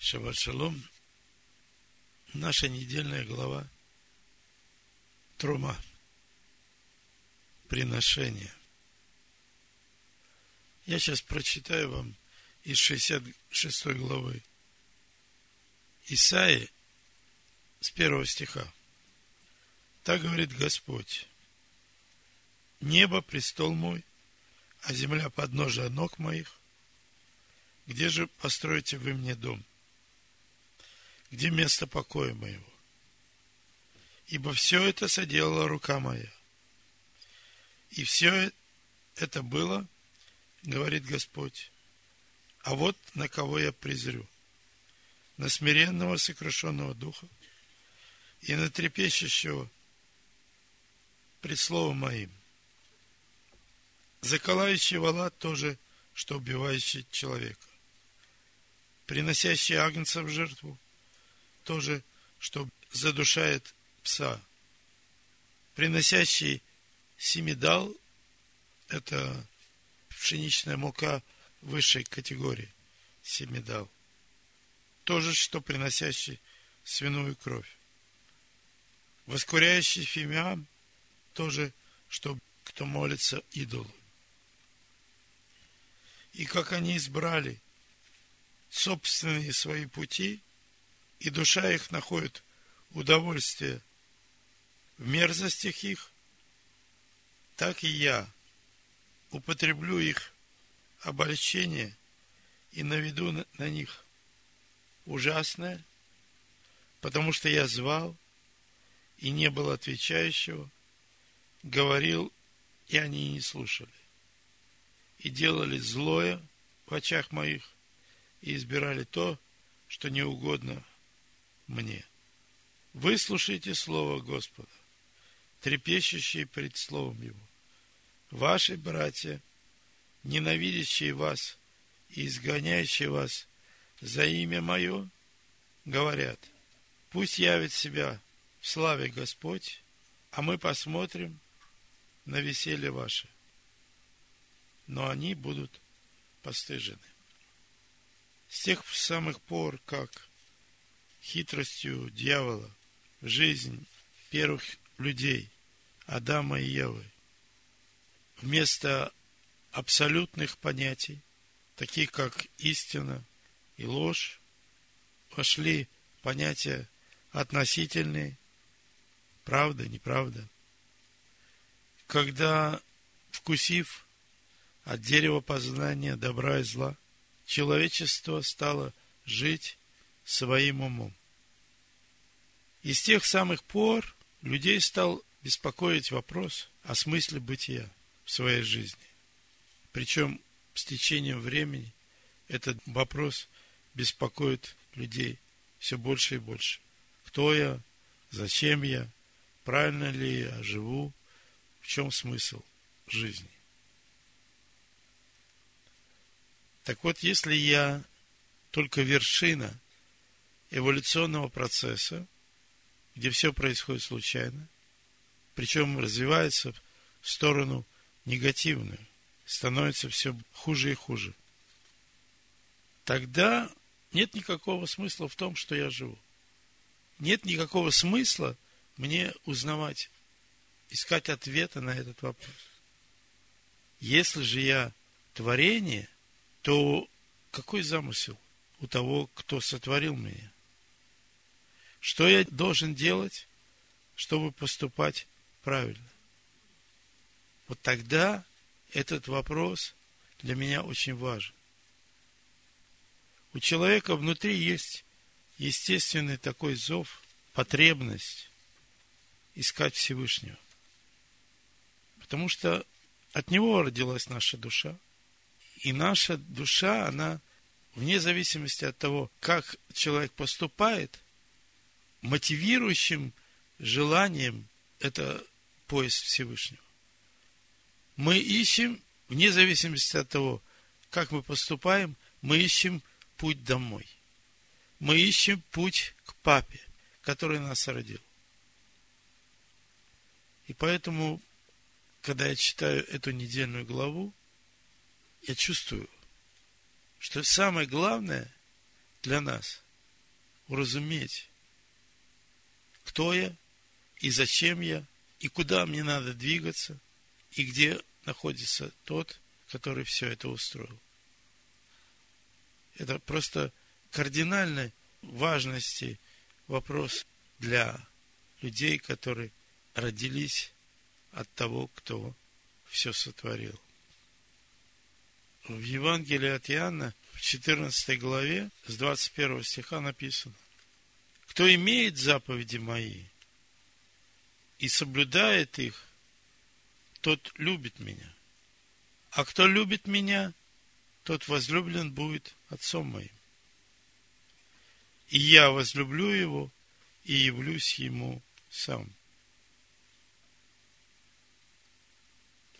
Шаббат шалом. Наша недельная глава Трума. Приношение. Я сейчас прочитаю вам из 66 главы Исаи с первого стиха. Так говорит Господь. Небо – престол мой, а земля – подножие ног моих. Где же построите вы мне дом? Где место покоя моего. Ибо все это соделала рука моя. И все это было, говорит Господь, а вот на кого я презрю. На смиренного сокрушенного духа и на трепещущего пред словом моим. Заколающий вала тоже, что убивающий человека. Приносящий агнца в жертву – тоже, что задушает пса. Приносящий семидал – это пшеничная мука высшей категории семидал. То же, что приносящий свиную кровь. Воскуряющий фимиам – тоже, что кто молится идолу. И как они избрали собственные свои пути – и душа их находит удовольствие в мерзостях их, так и я употреблю их обольщение и наведу на, них ужасное, потому что я звал, и не было отвечающего, говорил, и они не слушали. И делали злое в очах моих, и избирали то, что не угодно мне. Выслушайте слово Господа, трепещущие пред словом Его. Ваши братья, ненавидящие вас и изгоняющие вас за имя Мое, говорят, пусть явит себя в славе Господь, а мы посмотрим на веселье ваше. Но они будут постыжены. С тех самых пор, как хитростью дьявола в жизнь первых людей, Адама и Евы. Вместо абсолютных понятий, таких как истина и ложь, вошли понятия относительные, правда, неправда. Когда, вкусив от дерева познания добра и зла, человечество стало жить своим умом. И с тех самых пор людей стал беспокоить вопрос о смысле бытия в своей жизни. Причем с течением времени этот вопрос беспокоит людей все больше и больше. Кто я? Зачем я? Правильно ли я живу? В чем смысл жизни? Так вот, если я только вершина – эволюционного процесса, где все происходит случайно, причем развивается в сторону негативную, становится все хуже и хуже. Тогда нет никакого смысла в том, что я живу. Нет никакого смысла мне узнавать, искать ответы на этот вопрос. Если же я творение, то какой замысел у того, кто сотворил меня? Что я должен делать, чтобы поступать правильно? Вот тогда этот вопрос для меня очень важен. У человека внутри есть естественный такой зов, потребность искать Всевышнего. Потому что от него родилась наша душа. И наша душа, она вне зависимости от того, как человек поступает – мотивирующим желанием это поиск Всевышнего. Мы ищем, вне зависимости от того, как мы поступаем, мы ищем путь домой. Мы ищем путь к папе, который нас родил. И поэтому, когда я читаю эту недельную главу, я чувствую, что самое главное для нас уразуметь, кто я и зачем я, и куда мне надо двигаться, и где находится тот, который все это устроил. Это просто кардинальной важности вопрос для людей, которые родились от того, кто все сотворил. В Евангелии от Иоанна, в 14 главе, с 21 стиха написано, «Кто имеет заповеди мои и соблюдает их, тот любит меня. А кто любит меня, тот возлюблен будет отцом моим. И я возлюблю его и явлюсь ему сам.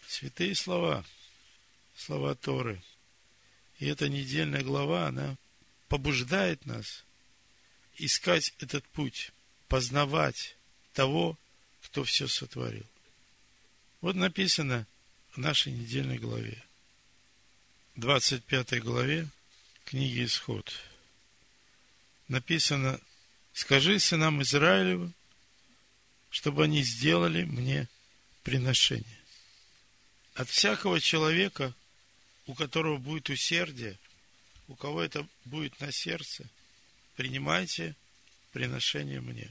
Святые слова, слова Торы. И эта недельная глава, она побуждает нас искать этот путь, познавать того, кто все сотворил. Вот написано в нашей недельной главе, 25 главе книги Исход. Написано, скажи сынам Израилевым, чтобы они сделали мне приношение от всякого человека, у которого будет усердие, у кого это будет на сердце, принимайте приношение мне.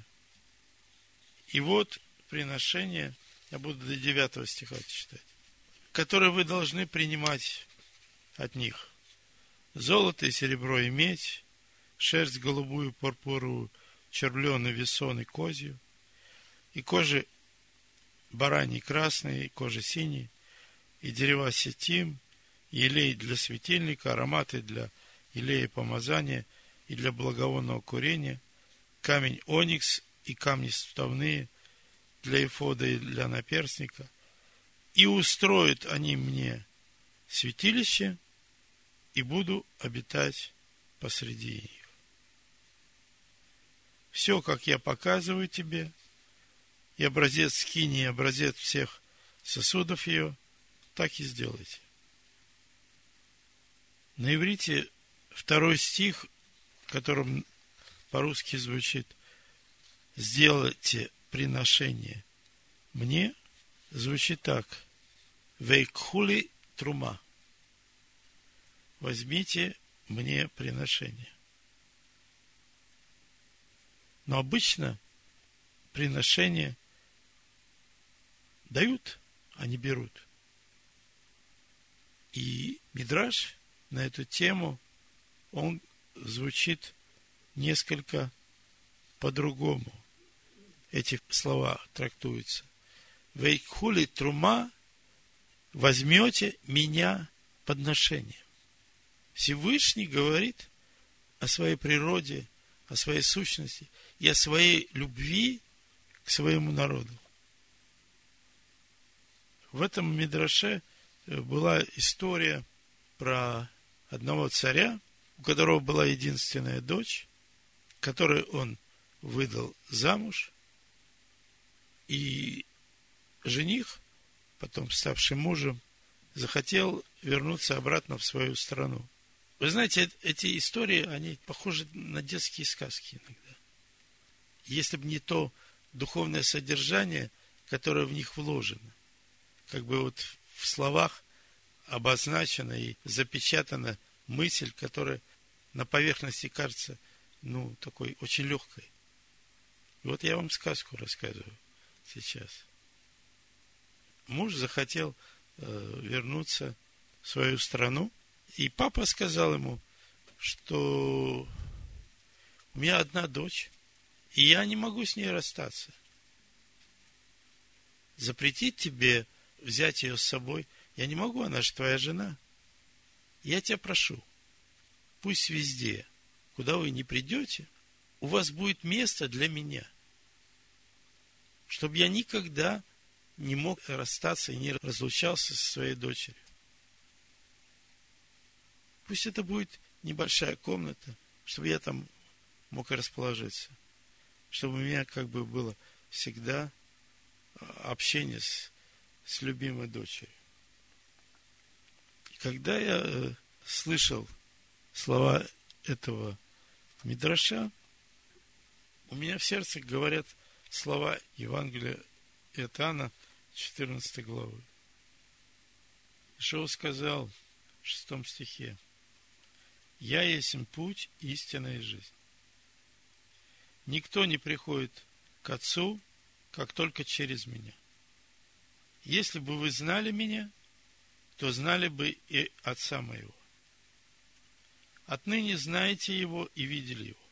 И вот приношение, я буду до 9 стиха читать, которое вы должны принимать от них. Золото и серебро и медь, шерсть голубую, пурпуровую, червленый, весоный, козью, и кожи бараний красной, и кожи синей, и дерева сетим, и елей для светильника, ароматы для елея помазания и для благовонного курения, камень оникс и камни вставные для эфода и для наперстника. И устроят они мне святилище, и буду обитать посреди них. Все, как я показываю тебе, и образец скини, и образец всех сосудов ее – так и сделайте. На иврите второй стих, которым по-русски звучит «Сделайте приношение мне», звучит так «Вейкхули трума» «Возьмите мне приношение». Но обычно приношение дают, а не берут. И Мидраш на эту тему, он звучит несколько по-другому. Эти слова трактуются. Вейкхули трума возьмете меня подношением. Всевышний говорит о своей природе, о своей сущности и о своей любви к своему народу. В этом Мидраше – была история про одного царя, у которого была единственная дочь, которую он выдал замуж, и жених, потом ставший мужем, захотел вернуться обратно в свою страну. Вы знаете, эти истории, они похожи на детские сказки иногда. Если бы не то духовное содержание, которое в них вложено. Как бы вот в словах обозначена и запечатана мысль, которая на поверхности кажется, ну, такой очень легкой. И вот я вам сказку рассказываю сейчас. Муж захотел э, вернуться в свою страну, и папа сказал ему, что у меня одна дочь, и я не могу с ней расстаться. Запретить тебе взять ее с собой, я не могу, она же твоя жена. Я тебя прошу, пусть везде, куда вы не придете, у вас будет место для меня. Чтобы я никогда не мог расстаться и не разлучался со своей дочерью. Пусть это будет небольшая комната, чтобы я там мог расположиться. Чтобы у меня как бы было всегда а, общение с с любимой дочерью. Когда я э, слышал слова этого Мидраша, У меня в сердце говорят слова Евангелия Иоанна, 14 главы. Ишоу сказал в шестом стихе, «Я есть путь, истина и жизнь. Никто не приходит к Отцу, как только через меня. Если бы вы знали меня, то знали бы и Отца моего. Отныне знаете его и видели его.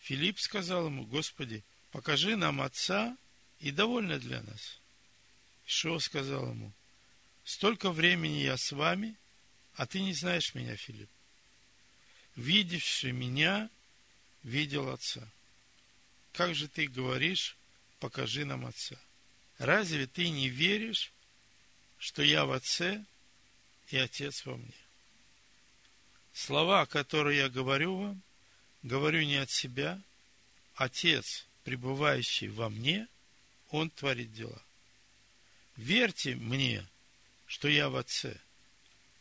Филипп сказал ему, Господи, покажи нам Отца, и довольно для нас. Ишо сказал ему, столько времени я с вами, а ты не знаешь меня, Филипп. Видевший меня, видел Отца. Как же ты говоришь, покажи нам Отца? Разве ты не веришь, что я в Отце и Отец во мне? Слова, которые я говорю вам, говорю не от себя. Отец, пребывающий во мне, Он творит дела. Верьте мне, что я в Отце,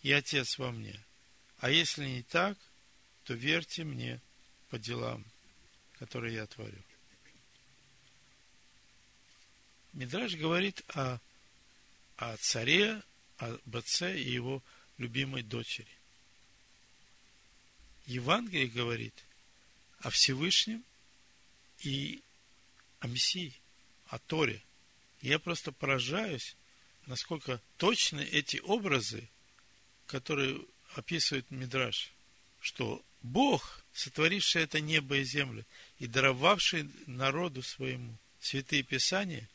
и Отец во мне. А если не так, то верьте мне по делам, которые я творю. Мидраж говорит о, о царе, об отце и его любимой дочери. Евангелие говорит о Всевышнем и о Мессии, о Торе. Я просто поражаюсь, насколько точны эти образы, которые описывает Мидраш, что Бог, сотворивший это небо и землю и даровавший народу своему святые писания,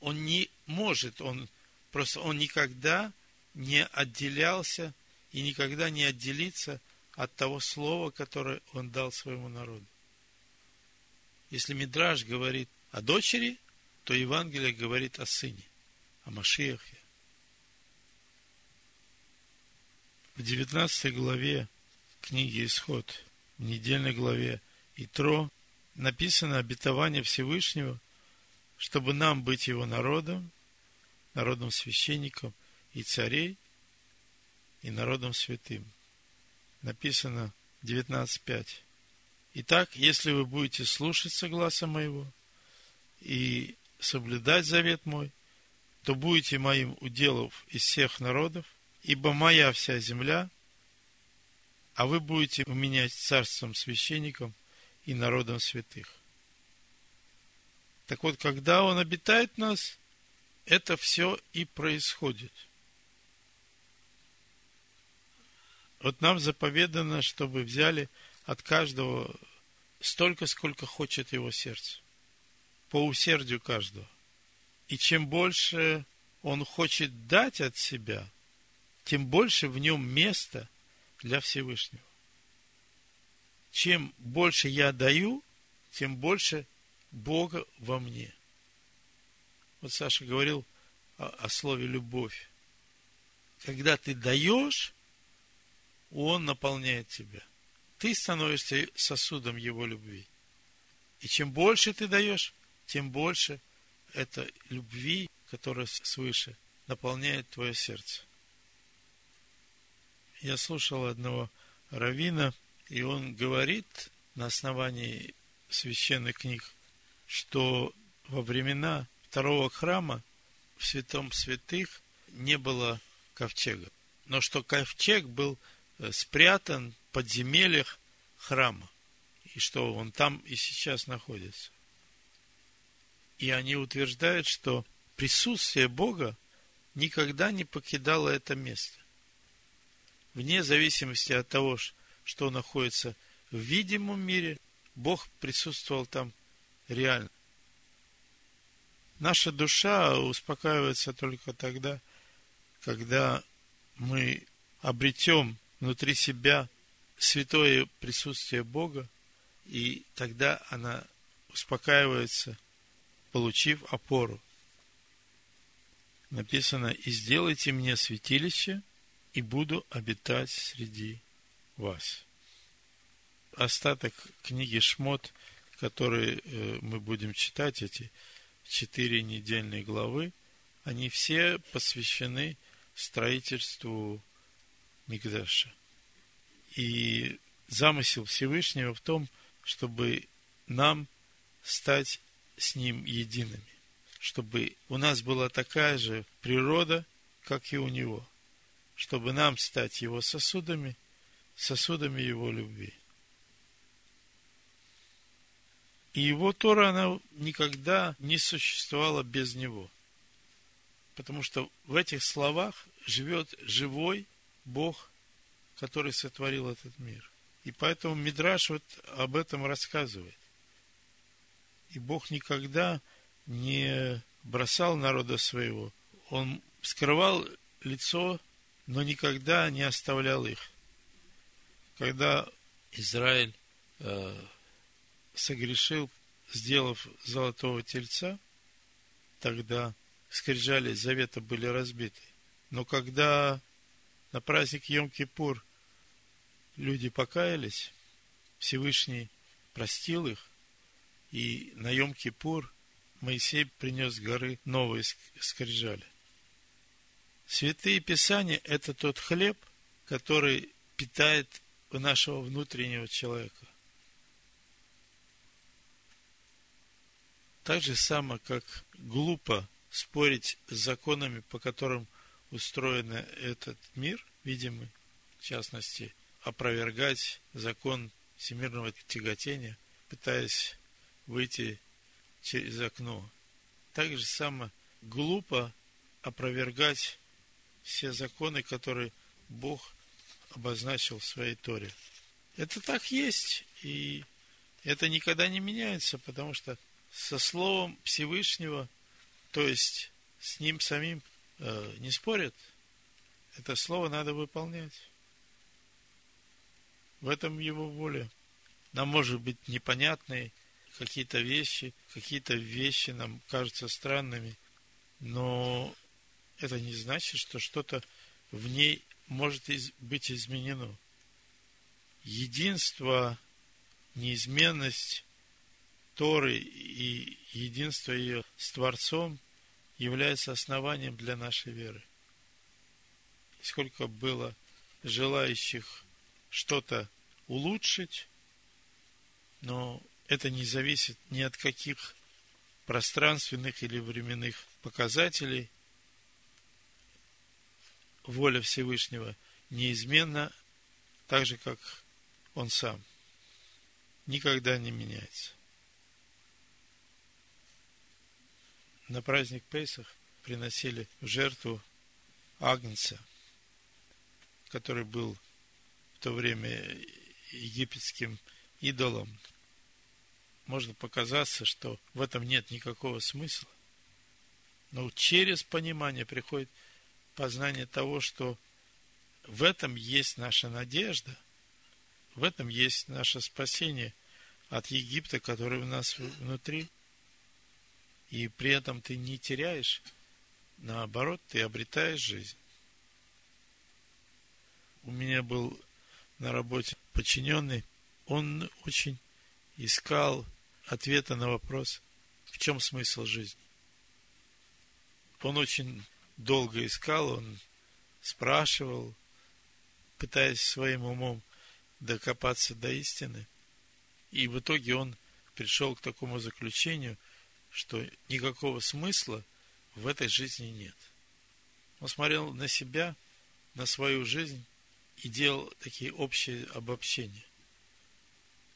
он не может, он просто он никогда не отделялся и никогда не отделится от того слова, которое он дал своему народу. Если Мидраж говорит о дочери, то Евангелие говорит о сыне, о Машиахе. В 19 главе книги Исход, в недельной главе Итро, написано обетование Всевышнего – чтобы нам быть его народом, народом священником и царей, и народом святым. Написано 19.5. Итак, если вы будете слушаться гласа моего и соблюдать завет мой, то будете моим уделов из всех народов, ибо моя вся земля, а вы будете у меня царством священником и народом святых. Так вот, когда Он обитает в нас, это все и происходит. Вот нам заповедано, чтобы взяли от каждого столько, сколько хочет его сердце. По усердию каждого. И чем больше он хочет дать от себя, тем больше в нем места для Всевышнего. Чем больше я даю, тем больше Бога во мне. Вот Саша говорил о, о слове любовь. Когда ты даешь, Он наполняет тебя. Ты становишься сосудом Его любви. И чем больше ты даешь, тем больше это любви, которая свыше, наполняет твое сердце. Я слушал одного равина, и он говорит на основании священных книг что во времена второго храма в святом святых не было ковчега. Но что ковчег был э, спрятан в подземельях храма. И что он там и сейчас находится. И они утверждают, что присутствие Бога никогда не покидало это место. Вне зависимости от того, что находится в видимом мире, Бог присутствовал там реально. Наша душа успокаивается только тогда, когда мы обретем внутри себя святое присутствие Бога, и тогда она успокаивается, получив опору. Написано, и сделайте мне святилище, и буду обитать среди вас. Остаток книги Шмот – которые э, мы будем читать, эти четыре недельные главы, они все посвящены строительству Мигдаша. И замысел Всевышнего в том, чтобы нам стать с Ним едиными, чтобы у нас была такая же природа, как и у Него, чтобы нам стать Его сосудами, сосудами Его любви. И Его Тора, она никогда не существовала без Него. Потому что в этих словах живет живой Бог, который сотворил этот мир. И поэтому Мидраш вот об этом рассказывает. И Бог никогда не бросал народа своего. Он скрывал лицо, но никогда не оставлял их. Когда Израиль э, согрешил, сделав золотого тельца, тогда скрижали завета были разбиты. Но когда на праздник Йом-Кипур люди покаялись, Всевышний простил их, и на Йом-Кипур Моисей принес горы новые скрижали. Святые Писания – это тот хлеб, который питает нашего внутреннего человека. Так же само, как глупо спорить с законами, по которым устроен этот мир, видимый, в частности, опровергать закон всемирного тяготения, пытаясь выйти через окно. Так же само глупо опровергать все законы, которые Бог обозначил в своей Торе. Это так есть, и это никогда не меняется, потому что со Словом Всевышнего, то есть с Ним самим э, не спорят. Это Слово надо выполнять. В этом Его воля. Нам может быть непонятные какие-то вещи, какие-то вещи нам кажутся странными, но это не значит, что что-то в ней может быть изменено. Единство, неизменность Торы и единство ее с Творцом является основанием для нашей веры. И сколько было желающих что-то улучшить, но это не зависит ни от каких пространственных или временных показателей. Воля Всевышнего неизменна, так же, как Он сам. Никогда не меняется. На праздник Пейсах приносили в жертву Агнца, который был в то время египетским идолом. Можно показаться, что в этом нет никакого смысла. Но через понимание приходит познание того, что в этом есть наша надежда, в этом есть наше спасение от Египта, который у нас внутри – и при этом ты не теряешь, наоборот, ты обретаешь жизнь. У меня был на работе подчиненный, он очень искал ответа на вопрос, в чем смысл жизни. Он очень долго искал, он спрашивал, пытаясь своим умом докопаться до истины. И в итоге он пришел к такому заключению – что никакого смысла в этой жизни нет. Он смотрел на себя, на свою жизнь и делал такие общие обобщения,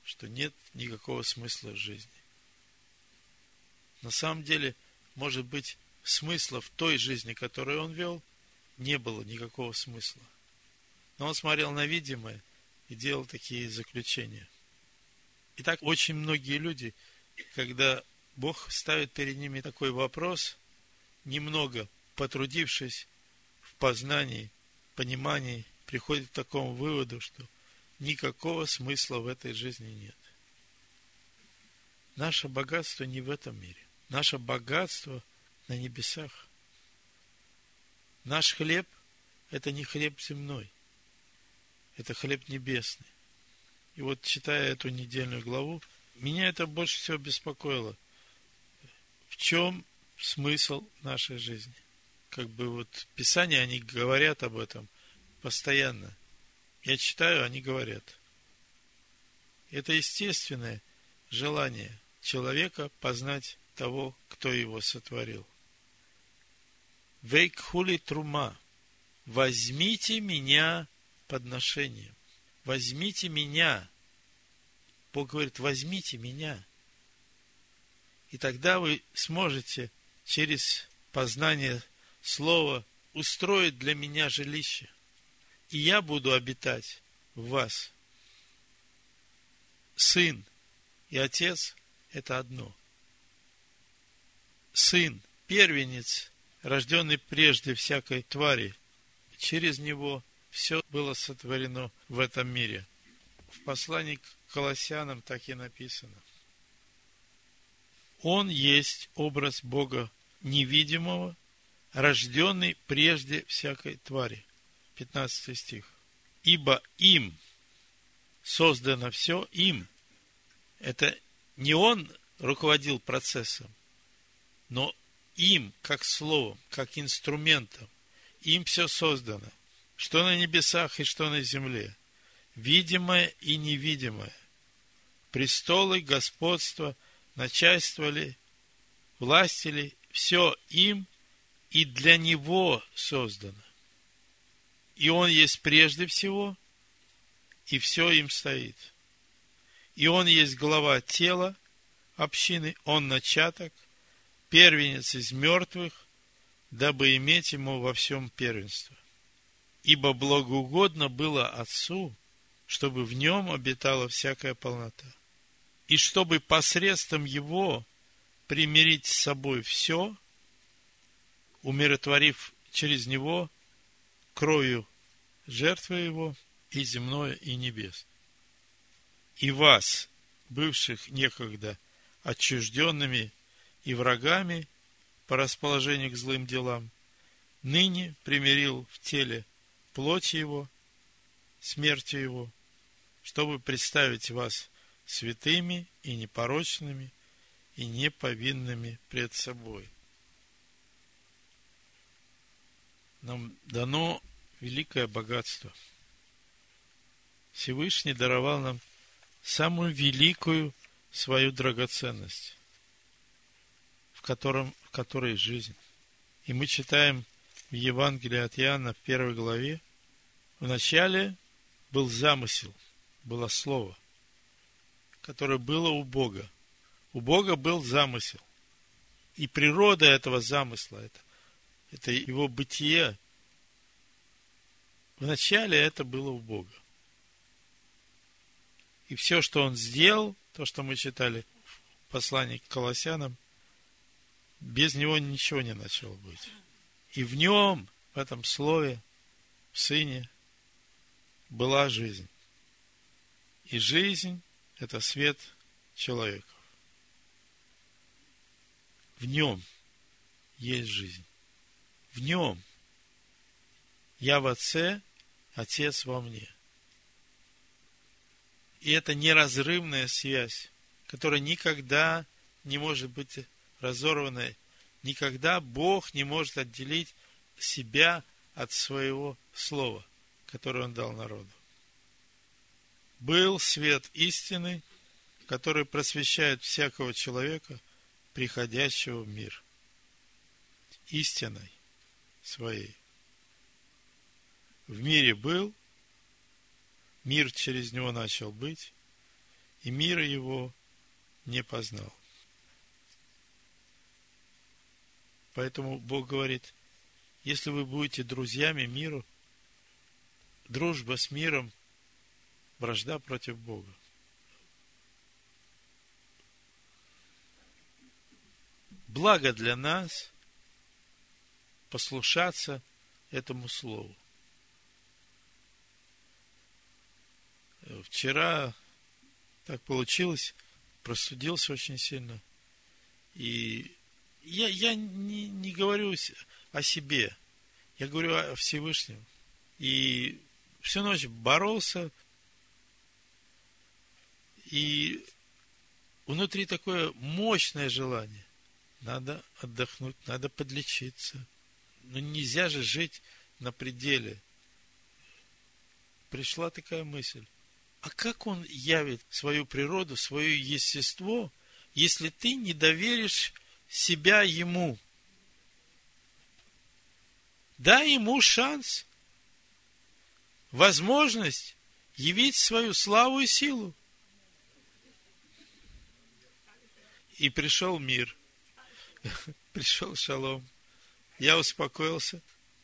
что нет никакого смысла в жизни. На самом деле, может быть, смысла в той жизни, которую он вел, не было никакого смысла. Но он смотрел на видимое и делал такие заключения. Итак, очень многие люди, когда Бог ставит перед ними такой вопрос, немного потрудившись в познании, понимании, приходит к такому выводу, что никакого смысла в этой жизни нет. Наше богатство не в этом мире. Наше богатство на небесах. Наш хлеб – это не хлеб земной. Это хлеб небесный. И вот, читая эту недельную главу, меня это больше всего беспокоило – в чем смысл нашей жизни. Как бы вот Писания, они говорят об этом постоянно. Я читаю, они говорят. Это естественное желание человека познать того, кто его сотворил. Вейкхули трума. Возьмите меня подношением. Возьмите меня. Бог говорит, возьмите меня. И тогда вы сможете через познание слова устроить для меня жилище. И я буду обитать в вас. Сын и отец – это одно. Сын, первенец, рожденный прежде всякой твари, через него все было сотворено в этом мире. В послании к Колоссянам так и написано. Он есть образ Бога невидимого, рожденный прежде всякой твари. 15 стих. Ибо им создано все, им. Это не он руководил процессом, но им, как словом, как инструментом, им все создано. Что на небесах и что на земле. Видимое и невидимое. Престолы, господство, начальство ли, все им и для него создано. И он есть прежде всего, и все им стоит. И он есть глава тела общины, он начаток, первенец из мертвых, дабы иметь ему во всем первенство. Ибо благоугодно было Отцу, чтобы в нем обитала всякая полнота. И чтобы посредством его примирить с собой все, умиротворив через него кровью жертвы его и земное, и небес. И вас, бывших некогда отчужденными и врагами по расположению к злым делам, ныне примирил в теле плоти его, смертью его, чтобы представить вас святыми и непорочными и неповинными пред собой. нам дано великое богатство. Всевышний даровал нам самую великую свою драгоценность, в, котором, в которой жизнь. И мы читаем в Евангелии от Иоанна в первой главе, в начале был замысел, было слово, которое было у Бога. У Бога был замысел. И природа этого замысла, это это его бытие. Вначале это было у Бога. И все, что он сделал, то, что мы читали в послании к Колоссянам, без него ничего не начало быть. И в нем, в этом слове, в Сыне, была жизнь. И жизнь – это свет человеков. В нем есть жизнь в нем. Я в Отце, Отец во мне. И это неразрывная связь, которая никогда не может быть разорвана. Никогда Бог не может отделить себя от своего слова, которое Он дал народу. Был свет истины, который просвещает всякого человека, приходящего в мир. Истиной своей. В мире был, мир через него начал быть, и мир его не познал. Поэтому Бог говорит, если вы будете друзьями миру, дружба с миром, вражда против Бога. Благо для нас – послушаться этому слову. Вчера так получилось, простудился очень сильно. И я, я не, не говорю о себе, я говорю о Всевышнем. И всю ночь боролся, и внутри такое мощное желание. Надо отдохнуть, надо подлечиться – ну нельзя же жить на пределе. Пришла такая мысль. А как он явит свою природу, свое естество, если ты не доверишь себя ему. Дай ему шанс, возможность явить свою славу и силу. И пришел мир, пришел шалом. Я успокоился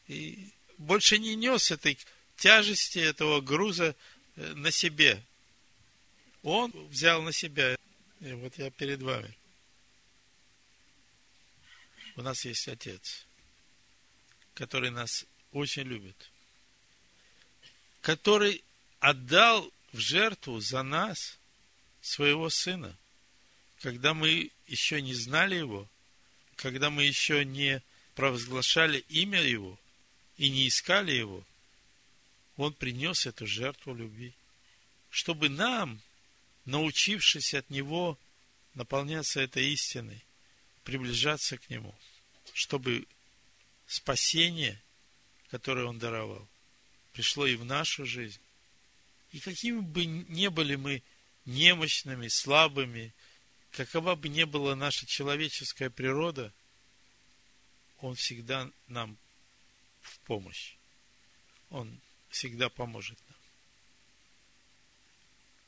и больше не нес этой тяжести, этого груза э, на себе. Он взял на себя. И вот я перед вами. У нас есть Отец, который нас очень любит, который отдал в жертву за нас своего Сына, когда мы еще не знали Его, когда мы еще не провозглашали имя Его и не искали Его, Он принес эту жертву любви, чтобы нам, научившись от Него, наполняться этой истиной, приближаться к Нему, чтобы спасение, которое Он даровал, пришло и в нашу жизнь. И какими бы ни были мы немощными, слабыми, какова бы ни была наша человеческая природа, Он всегда нам в помощь. Он всегда поможет нам.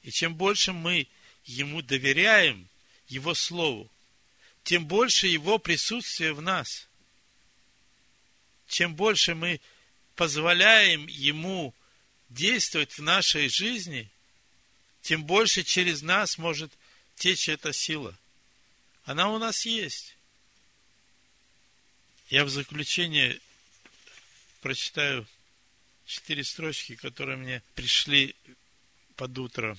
И чем больше мы Ему доверяем, Его Слову, тем больше Его присутствия в нас. Чем больше мы позволяем Ему действовать в нашей жизни, тем больше через нас может течь эта сила. Она у нас есть. Я в заключение прочитаю четыре строчки, которые мне пришли под утро.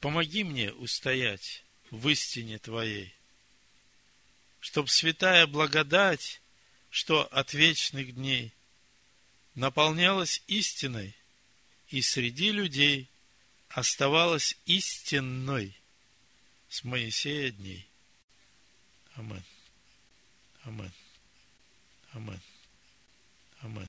Помоги мне устоять в истине Твоей, чтоб святая благодать, что от вечных дней, наполнялась истиной и среди людей оставалась истинной с Моисея дней. Амин. Амин. Амин. Amen.